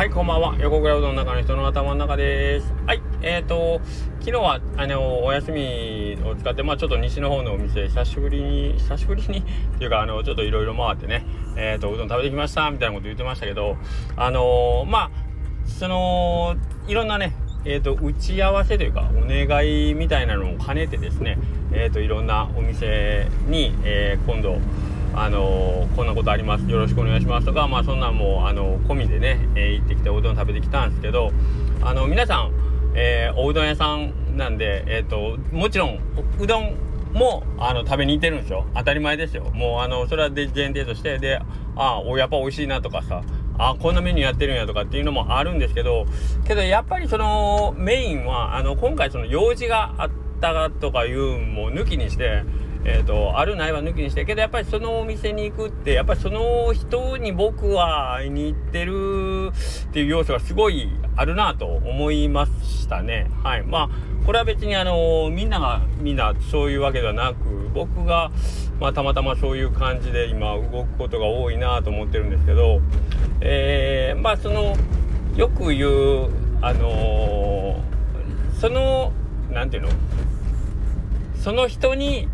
はい、こんばんは。横倉うどんの中の人の頭の中です。はい、えっ、ー、と、昨日は、あの、お休みを使って、まあちょっと西の方のお店、久しぶりに、久しぶりに、っていうか、あの、ちょっといろいろ回ってね、えっ、ー、と、うどん食べてきました、みたいなこと言ってましたけど、あのまあその、いろんなね、えっ、ー、と、打ち合わせというか、お願いみたいなのを兼ねてですね、えっ、と、いろんなお店に、え今度、あのこんなことあります。よろしくお願いしますとかまあそんなんもあの込みでね、えー、行ってきておうどん食べてきたんですけどあの皆さん、えー、おうどん屋さんなんでえ、ー、ともちろんうどんもあの食べに行ってるんですよ。当たり前ですよ。もうあのそれは前提としてでああやっぱ美味しいなとかさあこんなメニューやってるんやとかっていうのもあるんですけどけどやっぱりそのメインはあの今回その用事があったとかいうも抜きにしてえーと、あるないは抜きにしてけどやっぱりそのお店に行くってやっぱりその人に僕は会いに行ってるっていう要素がすごいあるなと思いましたね。はいまあこれは別にあのみんながみんなそういうわけではなく僕が、まあ、たまたまそういう感じで今動くことが多いなと思ってるんですけど、えー、まあそのよく言うあのー、その何て言うの？その人に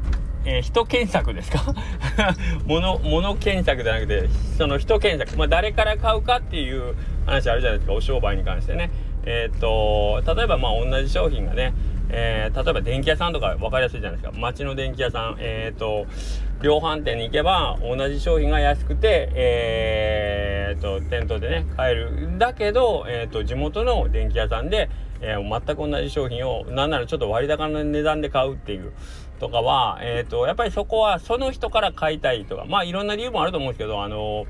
えー、人検索ですか？物、物検索じゃなくて、その人検索。まあ、誰から買うかっていう話あるじゃないですか、お商売に関してね。えー、っと、例えばまあ同じ商品がね、えー、例えば電気屋さんとか分かりやすいじゃないですか。街の電気屋さん、えっと、量販店に行けば同じ商品が安くて、えー、っと、店頭でね、買える。だけど、えっと、地元の電気屋さんで、えー、全く同じ商品を、なんならちょっと割高の値段で買うっていう。とかは、えっ、ー、と、やっぱりそこはその人から買いたいとか、まあいろんな理由もあると思うんですけど、あの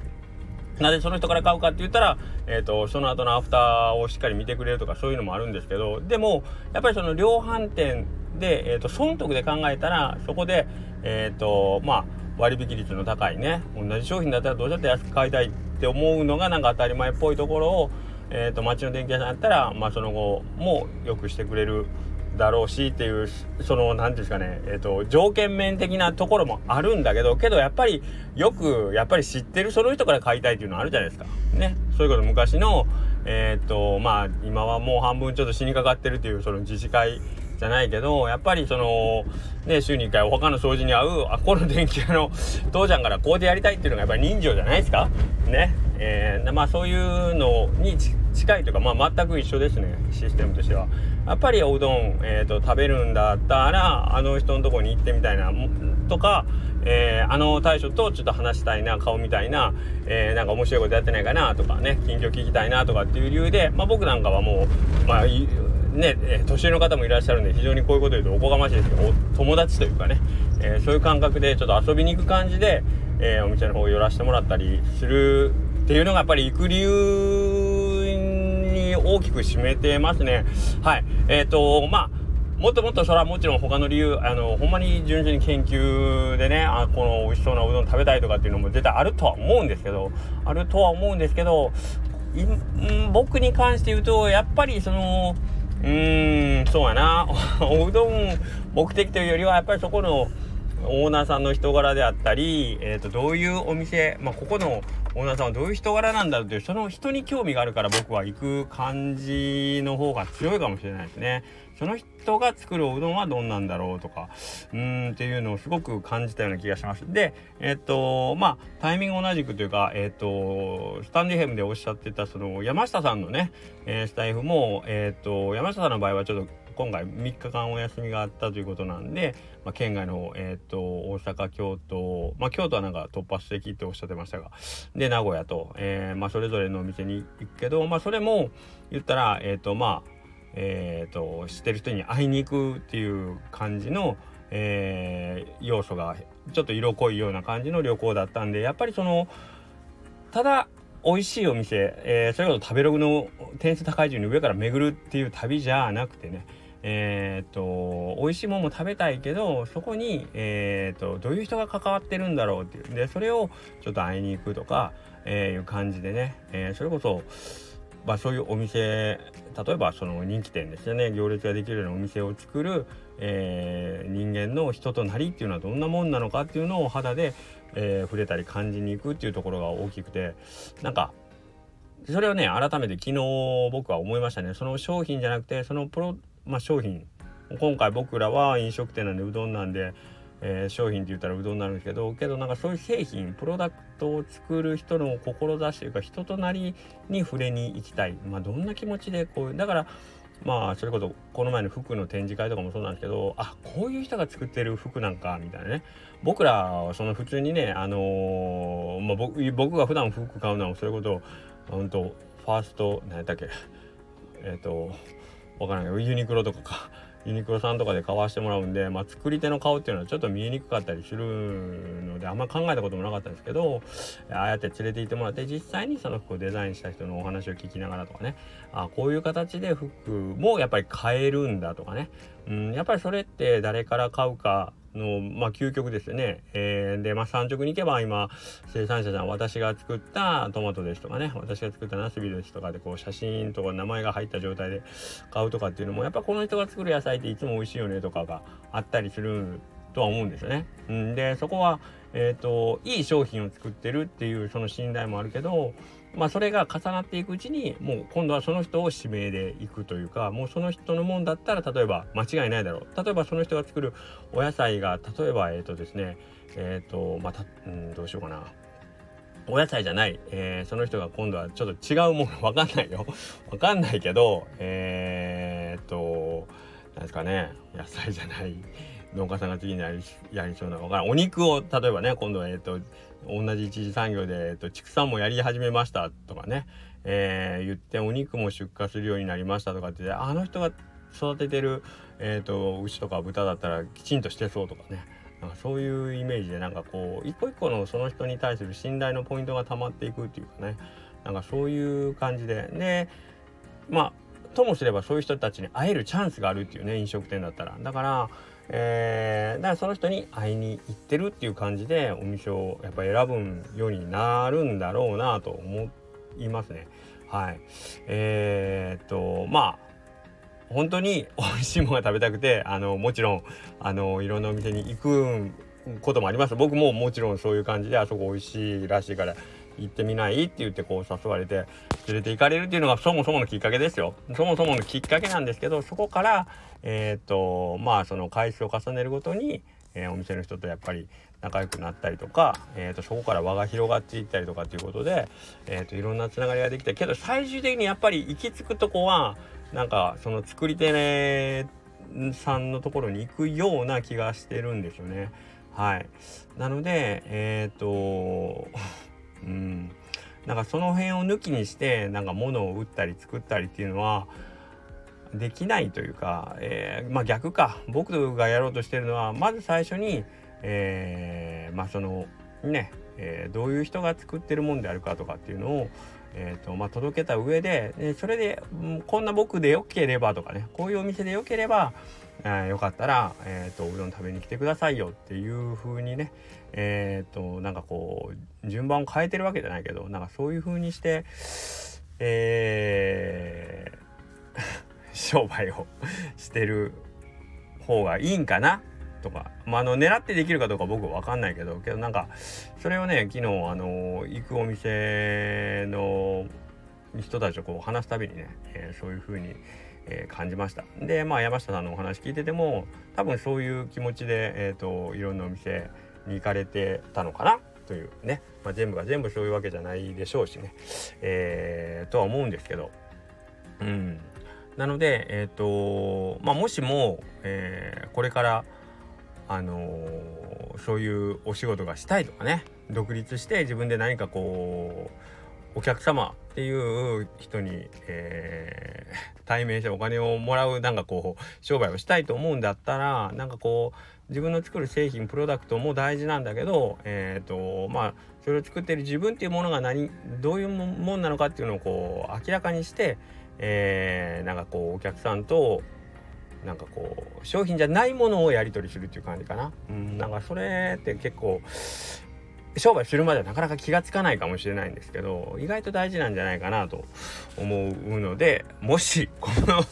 なぜその人から買うかって言ったら、えっ、ー、と、その後のアフターをしっかり見てくれるとかそういうのもあるんですけど、でも、やっぱりその量販店で、えっ、ー、と、損得で考えたら、そこで、えっ、と、まあ、割引率の高いね、同じ商品だったらどうやって安く買いたいって思うのがなんか当たり前っぽいところを、えっ、と、街の電気屋さんだったら、まあ、その後も良くしてくれるだろうしっていうその何て言うんですかねえ、ー、と条件面的なところもあるんだけどけどやっぱりよくやっぱり知ってるその人から買いたいっていうのはあるじゃないですか。ね。そういうこと昔のえっ、ー、とまあ今はもう半分ちょっと死にかかってるっていうその自治会じゃないけどやっぱりそのね週に1回他の掃除に合うあこの電気屋の父ちゃんからこうでやりたいっていうのがやっぱり人情じゃないですか。ね。えー、まあそういうのに近いというかまあ全く一緒ですねシステムとしては。やっぱりおうどん、えーと、食べるんだったらあの人のとこに行ってみたいなとか、えー、あの大将とちょっと話したいな顔みたいな、えー、なんか面白いことやってないかなとかね近況聞きたいなとかっていう理由で、まあ、僕なんかはもうまあね、え年上の方もいらっしゃるんで非常にこういうこと言うとおこがましいですけど友達というかね、えー、そういう感覚でちょっと遊びに行く感じで、えー、お店の方寄らせてもらったりするっていうのがやっぱり行く理由に大きく占めてますね。はい。えっ、ー、と、まあ、もっともっとそれはもちろん他の理由、あの、ほんまに純粋に研究でね、あ、この美味しそうなうどん食べたいとかっていうのも絶対あるとは思うんですけど、あるとは思うんですけど、僕に関して言うと、やっぱりその、うーん、そうやな。おうどん目的というよりは、やっぱりそこのオーナーさんの人柄であったり、えっ、ー、と、どういうお店、まあ、ここのオーナーさんはどういう人柄なんだろうという、その人に興味があるから僕は行く感じの方が強いかもしれないですね。その人が作るおうどんはどんなんだろうとか、うーんっていうのをすごく感じたような気がします。で、えっ、と、まあ、タイミング同じくというか、えっ、と、スタンディヘムでおっしゃってた、その、山下さんのね、えー、スタイフも、えっ、と、山下さんの場合はちょっと今回3日間お休みがあったということなんで、まあ、県外の、えっ、と、大阪、京都、まあ、京都はなんか突発的っておっしゃってましたが、で、名古屋と、えー、まあ、それぞれのお店に行くけど、まあ、それも言ったら、えっ、と、まあ、えーと、知ってる人に会いに行くっていう感じの、えー、要素がちょっと色濃いような感じの旅行だったんでやっぱりそのただ美味しいお店、えー、それこそ食べログの点数高い順に上から巡るっていう旅じゃなくてねえー、っと美味しいものも食べたいけどそこに、えー、とどういう人が関わってるんだろうっていう。でそれをちょっと会いに行くとか、えー、いう感じでね、えそれこそまあ、そういうお店例えばその人気店ですよね。行列ができるようなお店を作る、え、人間の人となりっていうのはどんなもんなのかっていうのを肌で、え、触れたり感じに行くっていうところが大きくて。なんかそれをね改めて昨日僕は思いましたね。その商品じゃなくてそのプロ、まあ、商品。今回僕らは飲食店なんでうどんなんで、えー、商品って言ったらうどんになるんですけどけどなんかそういう製品プロダクトを作る人の志というか人となりに触れに行きたい、まあ、どんな気持ちでこうだからまあそれこそこの前の服の展示会とかもそうなんですけどあこういう人が作ってる服なんかみたいなね。僕らはその普通にねあのー、まあ、僕僕が普段服買うのはそれこそ本当ファースト何やったっけ？えっ、ー、とわからない。けどユニクロとかか。ユニクロさんとかで買わしてもらうんで、まあ、作り手の顔っていうのはちょっと見えにくかったりするのであんま考えたこともなかったんですけどああやって連れて行ってもらって実際にその服をデザインした人のお話を聞きながらとかね。あこういう形で服もやっぱり買えるんだとかね、うん、やっぱりそれって誰から買うかの、まあ、究極ですよね。えー、で、まあ、産直に行けば今、生産者さん、私が作ったトマトですとかね、私が作ったナスビですとかで、こう、写真とか名前が入った状態で買うとかっていうのも、やっぱこの人が作る野菜っていつも美味しいよねとかがあったりするとは思うんですよね。うん、で、そこは、えっ、ー、と、いい商品を作ってるっていうその信頼もあるけど、まあそれが重なっていくうちにもう今度はその人を指名でいくというかもうその人のもんだったら例えば間違いないだろう。例えばその人が作るお野菜が例えばえっ、ー、とですねえっ、ー、とまた、うん、どうしようかな。お野菜じゃない、えー、その人が今度はちょっと違うものわかんないよ。わかんないけどえ、っとなんですかね。野菜じゃない。農家さんが次にやりやりそうなのかお肉を例えばね今度はえっ、と同じ一次産業で、えっと、畜産もやり始めましたとかね、えー、言ってお肉も出荷するようになりましたとかってあの人が育ててる、えーと、牛とか豚だったらきちんとしてそうとかね。なんかそういうイメージでなんかこう一個一個のその人に対する信頼のポイントが溜まっていくっていうかね。なんかそういう感じで。でまあともすればそういう人たちに会えるチャンスがあるっていうね飲食店だったら。だからえー、だからその人に会いに行ってるっていう感じでお店をやっぱ選ぶようになるんだろうなと思いますね。はい。えー、っとまあ本当に美味しいものが食べたくてあのもちろんあのいろんなお店に行くこともあります僕ももちろんそういう感じであそこ美味しいらしいから行ってみない？って言ってこう誘われて連れて行かれるっていうのがそもそものきっかけですよ。そもそものきっかけなんですけどそこからえっ、とまあその回数を重ねるごとに、えー、お店の人とやっぱり仲良くなったりとか、えーと、そこから輪が広がっていったりとかっていうことで、えーと、いろんなつながりができたけど最終的にやっぱり行き着くとこはなんかその作り手、ね、さんのところに行くような気がしてるんですよね。はい。なので、えっ、ー、とうん、なんかその辺を抜きにしてなんか物を売ったり作ったりっていうのはできないというか、えー、まあ逆か。僕がやろうとしてるのはまず最初に、えー、まあそのね、えー、どういう人が作ってるもんであるかとかっていうのを、えーとまあ、届けた上ででそれで、こんな僕でよければとかねこういうお店でよければ、えー、よかったら、えーと、うどん食べに来てくださいよっていう風にねえっ、ー、となんかこう順番を変えてるわけじゃないけどなんかそういう風にしてえー、商売をしてる方がいいんかな？とか、まあ、あの狙ってできるかどうか僕は分かんないけどけどなんかそれをね昨日あの行くお店の人たちとこう話すたびにね、えー、そういう風にえー、感じました。でまあ山下さんのお話聞いてても多分そういう気持ちで、えーと、いろんなお店に行かれてたのかな？というね、まあ、全部が全部そういうわけじゃないでしょうしね、えー、とは思うんですけど。うん。なのでえっ、ー、とまあもしも、えー、これからあの、そういうお仕事がしたいとかね。独立して自分で何かこうお客様っていう人に、えー、対面してお金をもらうなんかこう商売をしたいと思うんだったらなんかこう自分の作る製品プロダクトも大事なんだけどえっ、ー、とまあそれを作ってる自分っていうものが何どういうもんなのかっていうのをこう明らかにして、えー、なんかこうお客さんとなんかこう商品じゃないものをやり取りするっていう感じかな。うん、なんかそれって結構商売するまではなかなか気がつかないかもしれないんですけど意外と大事なんじゃないかなと思うのでもしこの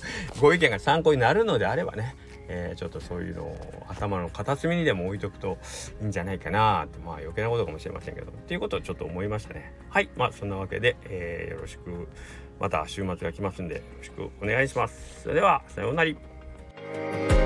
ご意見が参考になるのであればね、えー、ちょっとそういうのを頭の片隅にでも置いとくといいんじゃないかなってまあ余計なことかもしれませんけどっていうことをちょっと思いましたね。はいまあそんなわけで、えー、よろしくまた週末が来ますんでよろしくお願いします。それではさようなら。